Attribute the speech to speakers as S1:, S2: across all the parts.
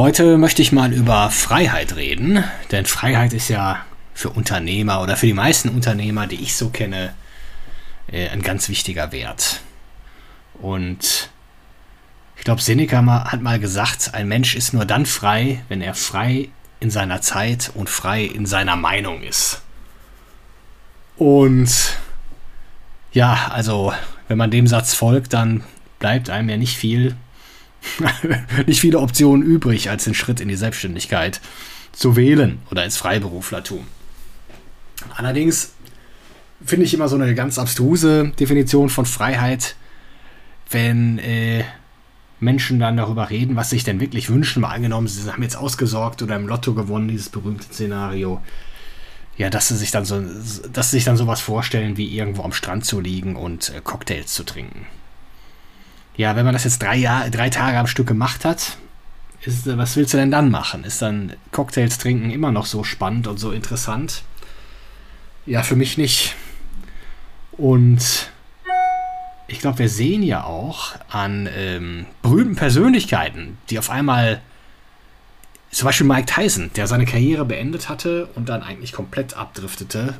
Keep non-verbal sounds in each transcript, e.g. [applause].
S1: Heute möchte ich mal über Freiheit reden, denn Freiheit ist ja für Unternehmer oder für die meisten Unternehmer, die ich so kenne, äh, ein ganz wichtiger Wert. Und ich glaube, Seneca hat mal gesagt, ein Mensch ist nur dann frei, wenn er frei in seiner Zeit und frei in seiner Meinung ist. Und ja, also wenn man dem Satz folgt, dann bleibt einem ja nicht viel, [laughs] nicht viele Optionen übrig, als den Schritt in die Selbstständigkeit zu wählen oder ins Freiberuflertum. Allerdings finde ich immer so eine ganz abstruse Definition von Freiheit, wenn äh, Menschen dann darüber reden, was sie sich denn wirklich wünschen. Mal angenommen, sie haben jetzt ausgesorgt oder im Lotto gewonnen, dieses berühmte Szenario. Ja, dass sie sich dann so, dass sie sich dann sowas vorstellen, wie irgendwo am Strand zu liegen und äh, Cocktails zu trinken. Ja, wenn man das jetzt drei, Jahr, drei Tage am Stück gemacht hat, ist, was willst du denn dann machen? Ist dann Cocktails trinken immer noch so spannend und so interessant? Ja, für mich nicht. Und ich glaube, wir sehen ja auch an ähm, berühmten Persönlichkeiten, die auf einmal, zum Beispiel Mike Tyson, der seine Karriere beendet hatte und dann eigentlich komplett abdriftete,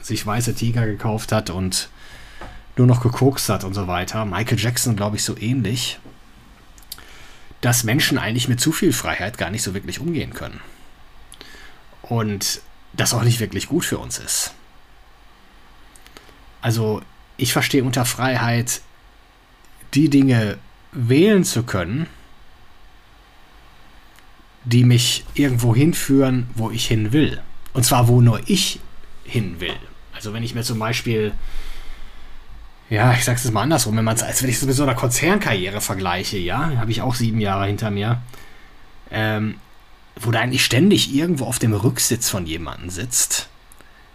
S1: sich weiße Tiger gekauft hat und nur noch gekokst hat und so weiter. Michael Jackson, glaube ich, so ähnlich. Dass Menschen eigentlich mit zu viel Freiheit gar nicht so wirklich umgehen können. Und das auch nicht wirklich gut für uns ist. Also ich verstehe unter Freiheit, die Dinge wählen zu können, die mich irgendwo hinführen, wo ich hin will. Und zwar, wo nur ich hin will. Also wenn ich mir zum Beispiel, ja, ich sag's jetzt mal andersrum, wenn man als wenn ich es mit so einer Konzernkarriere vergleiche, ja, habe ich auch sieben Jahre hinter mir, ähm, wo da eigentlich ständig irgendwo auf dem Rücksitz von jemandem sitzt,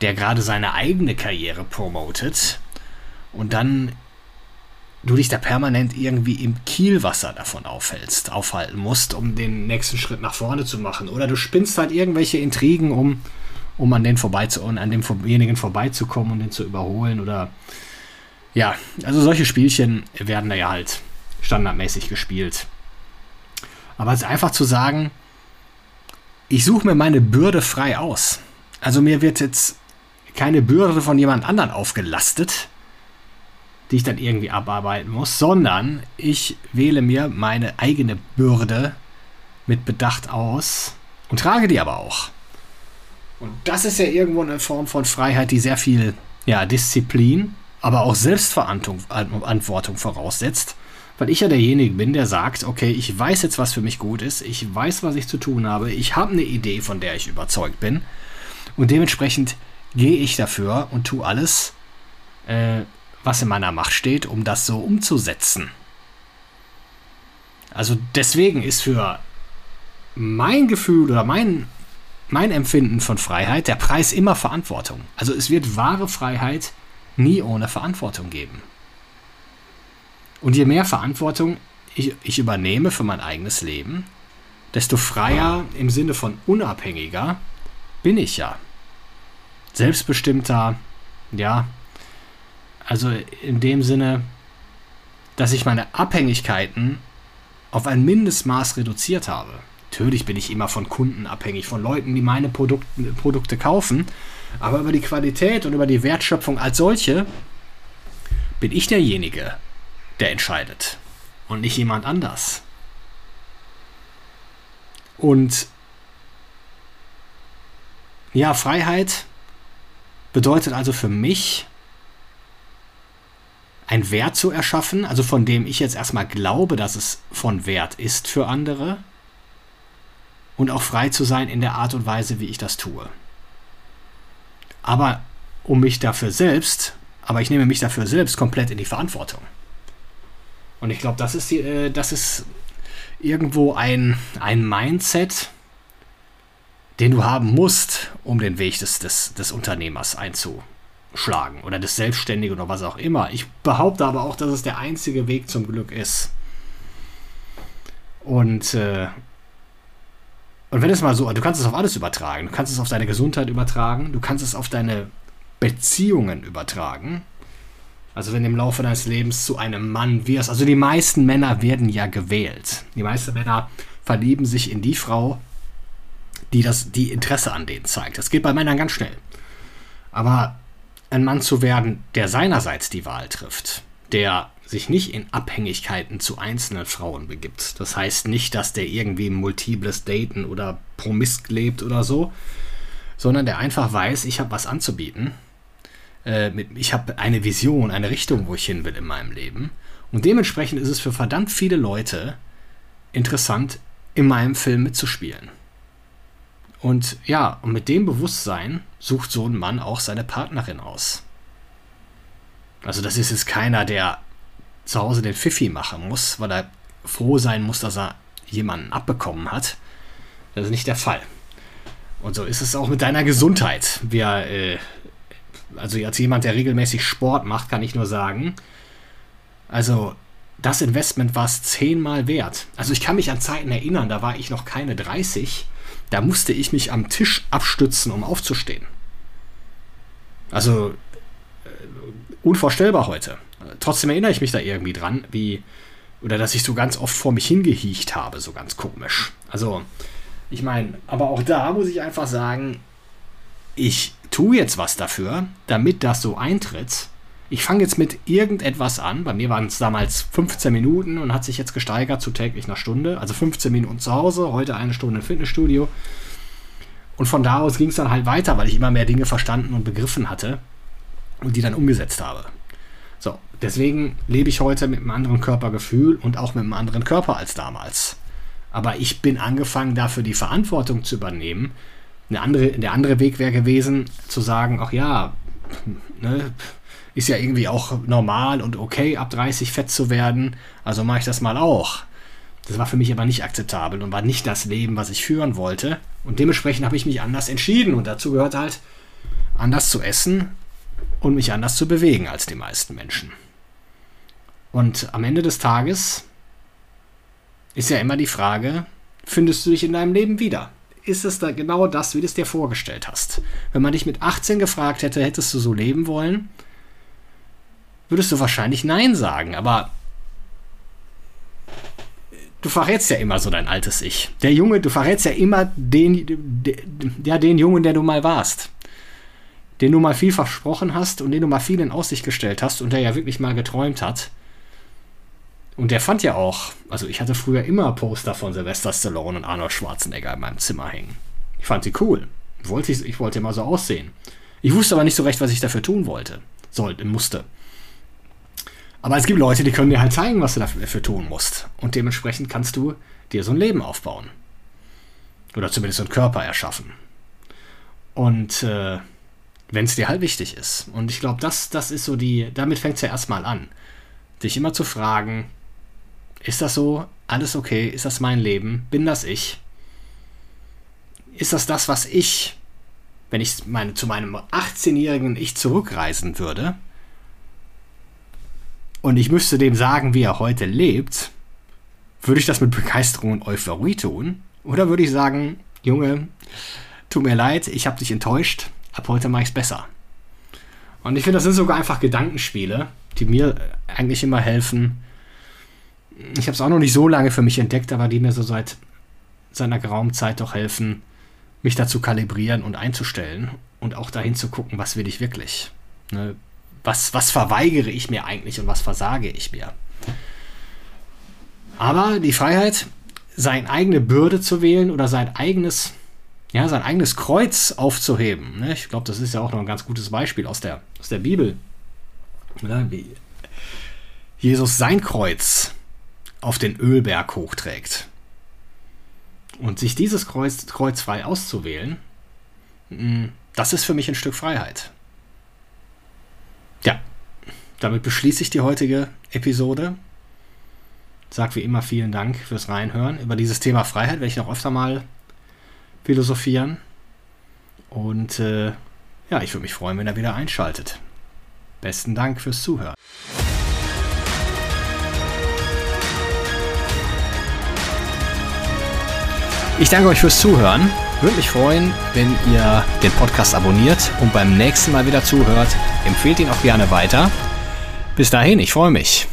S1: der gerade seine eigene Karriere promotet und dann du dich da permanent irgendwie im Kielwasser davon aufhältst, aufhalten musst, um den nächsten Schritt nach vorne zu machen. Oder du spinnst halt irgendwelche Intrigen, um, um an den vorbei zu, an demjenigen vorbeizukommen und den zu überholen. Oder ja, also solche Spielchen werden da ja halt standardmäßig gespielt. Aber es ist einfach zu sagen, ich suche mir meine Bürde frei aus. Also mir wird jetzt keine Bürde von jemand anderen aufgelastet, die ich dann irgendwie abarbeiten muss, sondern ich wähle mir meine eigene Bürde mit Bedacht aus und trage die aber auch. Und das ist ja irgendwo eine Form von Freiheit, die sehr viel ja, Disziplin, aber auch Selbstverantwortung voraussetzt, weil ich ja derjenige bin, der sagt, okay, ich weiß jetzt, was für mich gut ist, ich weiß, was ich zu tun habe, ich habe eine Idee, von der ich überzeugt bin und dementsprechend gehe ich dafür und tue alles, äh, was in meiner Macht steht, um das so umzusetzen. Also deswegen ist für mein Gefühl oder mein, mein Empfinden von Freiheit der Preis immer Verantwortung. Also es wird wahre Freiheit nie ohne Verantwortung geben. Und je mehr Verantwortung ich, ich übernehme für mein eigenes Leben, desto freier im Sinne von unabhängiger bin ich ja. Selbstbestimmter, ja, also in dem Sinne, dass ich meine Abhängigkeiten auf ein Mindestmaß reduziert habe. Natürlich bin ich immer von Kunden abhängig, von Leuten, die meine Produkte, Produkte kaufen, aber über die Qualität und über die Wertschöpfung als solche bin ich derjenige, der entscheidet und nicht jemand anders. Und ja, Freiheit bedeutet also für mich, ein Wert zu erschaffen, also von dem ich jetzt erstmal glaube, dass es von Wert ist für andere und auch frei zu sein in der Art und Weise, wie ich das tue. Aber um mich dafür selbst, aber ich nehme mich dafür selbst komplett in die Verantwortung. Und ich glaube, das ist die, äh, das ist irgendwo ein, ein Mindset, den du haben musst, um den Weg des, des, des Unternehmers einzuschlagen oder des Selbstständigen oder was auch immer. Ich behaupte aber auch, dass es der einzige Weg zum Glück ist. Und, äh, und wenn es mal so, du kannst es auf alles übertragen. Du kannst es auf deine Gesundheit übertragen, du kannst es auf deine Beziehungen übertragen. Also wenn du im Laufe deines Lebens zu einem Mann wirst, also die meisten Männer werden ja gewählt. Die meisten Männer verlieben sich in die Frau, die das, die Interesse an denen zeigt. Das geht bei Männern ganz schnell. Aber ein Mann zu werden, der seinerseits die Wahl trifft, der sich nicht in Abhängigkeiten zu einzelnen Frauen begibt. Das heißt nicht, dass der irgendwie multiples Daten oder promisk lebt oder so, sondern der einfach weiß, ich habe was anzubieten. Äh, ich habe eine Vision, eine Richtung, wo ich hin will in meinem Leben. Und dementsprechend ist es für verdammt viele Leute interessant, in meinem Film mitzuspielen. Und ja, und mit dem Bewusstsein sucht so ein Mann auch seine Partnerin aus. Also das ist jetzt keiner, der zu Hause den Pfiffi machen muss, weil er froh sein muss, dass er jemanden abbekommen hat. Das ist nicht der Fall. Und so ist es auch mit deiner Gesundheit. Wir, äh, also als jemand, der regelmäßig Sport macht, kann ich nur sagen, also das Investment war es zehnmal wert. Also ich kann mich an Zeiten erinnern, da war ich noch keine 30 da musste ich mich am Tisch abstützen, um aufzustehen. Also äh, unvorstellbar heute. Trotzdem erinnere ich mich da irgendwie dran, wie oder dass ich so ganz oft vor mich hingehiecht habe, so ganz komisch. Also, ich meine, aber auch da muss ich einfach sagen, ich tue jetzt was dafür, damit das so eintritt ich fange jetzt mit irgendetwas an. Bei mir waren es damals 15 Minuten und hat sich jetzt gesteigert zu täglich einer Stunde. Also 15 Minuten zu Hause, heute eine Stunde im Fitnessstudio. Und von da aus ging es dann halt weiter, weil ich immer mehr Dinge verstanden und begriffen hatte und die dann umgesetzt habe. So, deswegen lebe ich heute mit einem anderen Körpergefühl und auch mit einem anderen Körper als damals. Aber ich bin angefangen, dafür die Verantwortung zu übernehmen. Eine andere, der andere Weg wäre gewesen, zu sagen, ach ja, ne, ist ja irgendwie auch normal und okay, ab 30 fett zu werden. Also mache ich das mal auch. Das war für mich aber nicht akzeptabel und war nicht das Leben, was ich führen wollte. Und dementsprechend habe ich mich anders entschieden. Und dazu gehört halt, anders zu essen und mich anders zu bewegen als die meisten Menschen. Und am Ende des Tages ist ja immer die Frage, findest du dich in deinem Leben wieder? Ist es da genau das, wie du es dir vorgestellt hast? Wenn man dich mit 18 gefragt hätte, hättest du so leben wollen, würdest du wahrscheinlich Nein sagen, aber du verrätst ja immer so dein altes Ich. Der Junge, du verrätst ja immer den, den, ja, den Jungen, der du mal warst. Den du mal viel versprochen hast und den du mal viel in Aussicht gestellt hast und der ja wirklich mal geträumt hat. Und der fand ja auch, also ich hatte früher immer Poster von Sylvester Stallone und Arnold Schwarzenegger in meinem Zimmer hängen. Ich fand sie cool. Wollte ich, ich wollte immer so aussehen. Ich wusste aber nicht so recht, was ich dafür tun wollte. Sollte, musste. Aber es gibt Leute, die können dir halt zeigen, was du dafür tun musst. Und dementsprechend kannst du dir so ein Leben aufbauen. Oder zumindest so einen Körper erschaffen. Und äh, wenn es dir halt wichtig ist. Und ich glaube, das, das ist so die, damit fängt es ja erstmal an. Dich immer zu fragen, ist das so? Alles okay? Ist das mein Leben? Bin das ich? Ist das das, was ich, wenn ich meine, zu meinem 18-jährigen Ich zurückreisen würde, und ich müsste dem sagen, wie er heute lebt, würde ich das mit Begeisterung und Euphorie tun? Oder würde ich sagen, Junge, tut mir leid, ich habe dich enttäuscht, ab heute mache ich es besser. Und ich finde, das sind sogar einfach Gedankenspiele, die mir eigentlich immer helfen. Ich habe es auch noch nicht so lange für mich entdeckt, aber die mir so seit seiner geraumen Zeit doch helfen, mich dazu kalibrieren und einzustellen und auch dahin zu gucken, was will ich wirklich. Ne? was, was verweigere ich mir eigentlich und was versage ich mir? Aber die Freiheit, seine eigene Bürde zu wählen oder sein eigenes, ja, sein eigenes Kreuz aufzuheben. Ne? Ich glaube, das ist ja auch noch ein ganz gutes Beispiel aus der, aus der Bibel. Ne? Wie Jesus sein Kreuz auf den Ölberg hochträgt. Und sich dieses Kreuz, Kreuz frei auszuwählen, mm, das ist für mich ein Stück Freiheit. Ja, damit beschließe ich die heutige Episode. sage wie immer vielen Dank fürs Reinhören. Über dieses Thema Freiheit werde ich noch öfter mal philosophieren. Und äh, ja, ich würde mich freuen, wenn ihr wieder einschaltet. Besten Dank fürs Zuhören. Ich danke euch fürs Zuhören. Würde mich freuen, wenn ihr den Podcast abonniert und beim nächsten Mal wieder zuhört. Empfehlt ihn auch gerne weiter. Bis dahin, ich freue mich.